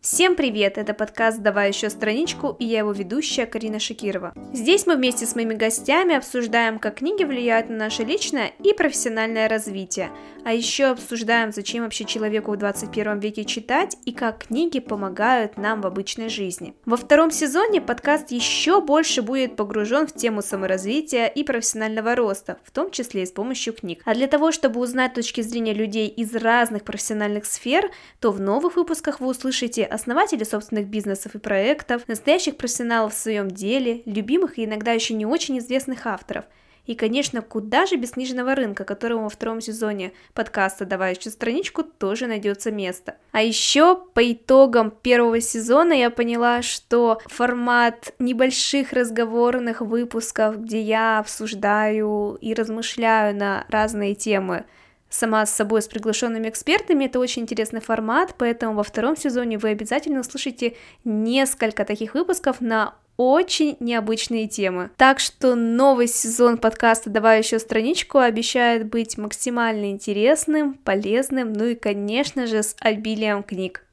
Всем привет! Это подкаст «Давай еще страничку» и я его ведущая Карина Шакирова. Здесь мы вместе с моими гостями обсуждаем, как книги влияют на наше личное и профессиональное развитие, а еще обсуждаем, зачем вообще человеку в 21 веке читать и как книги помогают нам в обычной жизни. Во втором сезоне подкаст еще больше будет погружен в тему саморазвития и профессионального роста, в том числе и с помощью книг. А для того, чтобы узнать точки зрения людей из разных профессиональных сфер, то в новых выпусках вы услышите основателей собственных бизнесов и проектов, настоящих профессионалов в своем деле, любимых и иногда еще не очень известных авторов. И, конечно, куда же без книжного рынка, которому во втором сезоне подкаста «Давай еще страничку» тоже найдется место. А еще по итогам первого сезона я поняла, что формат небольших разговорных выпусков, где я обсуждаю и размышляю на разные темы, сама с собой с приглашенными экспертами. Это очень интересный формат, поэтому во втором сезоне вы обязательно услышите несколько таких выпусков на очень необычные темы. Так что новый сезон подкаста «Давай еще страничку» обещает быть максимально интересным, полезным, ну и, конечно же, с обилием книг.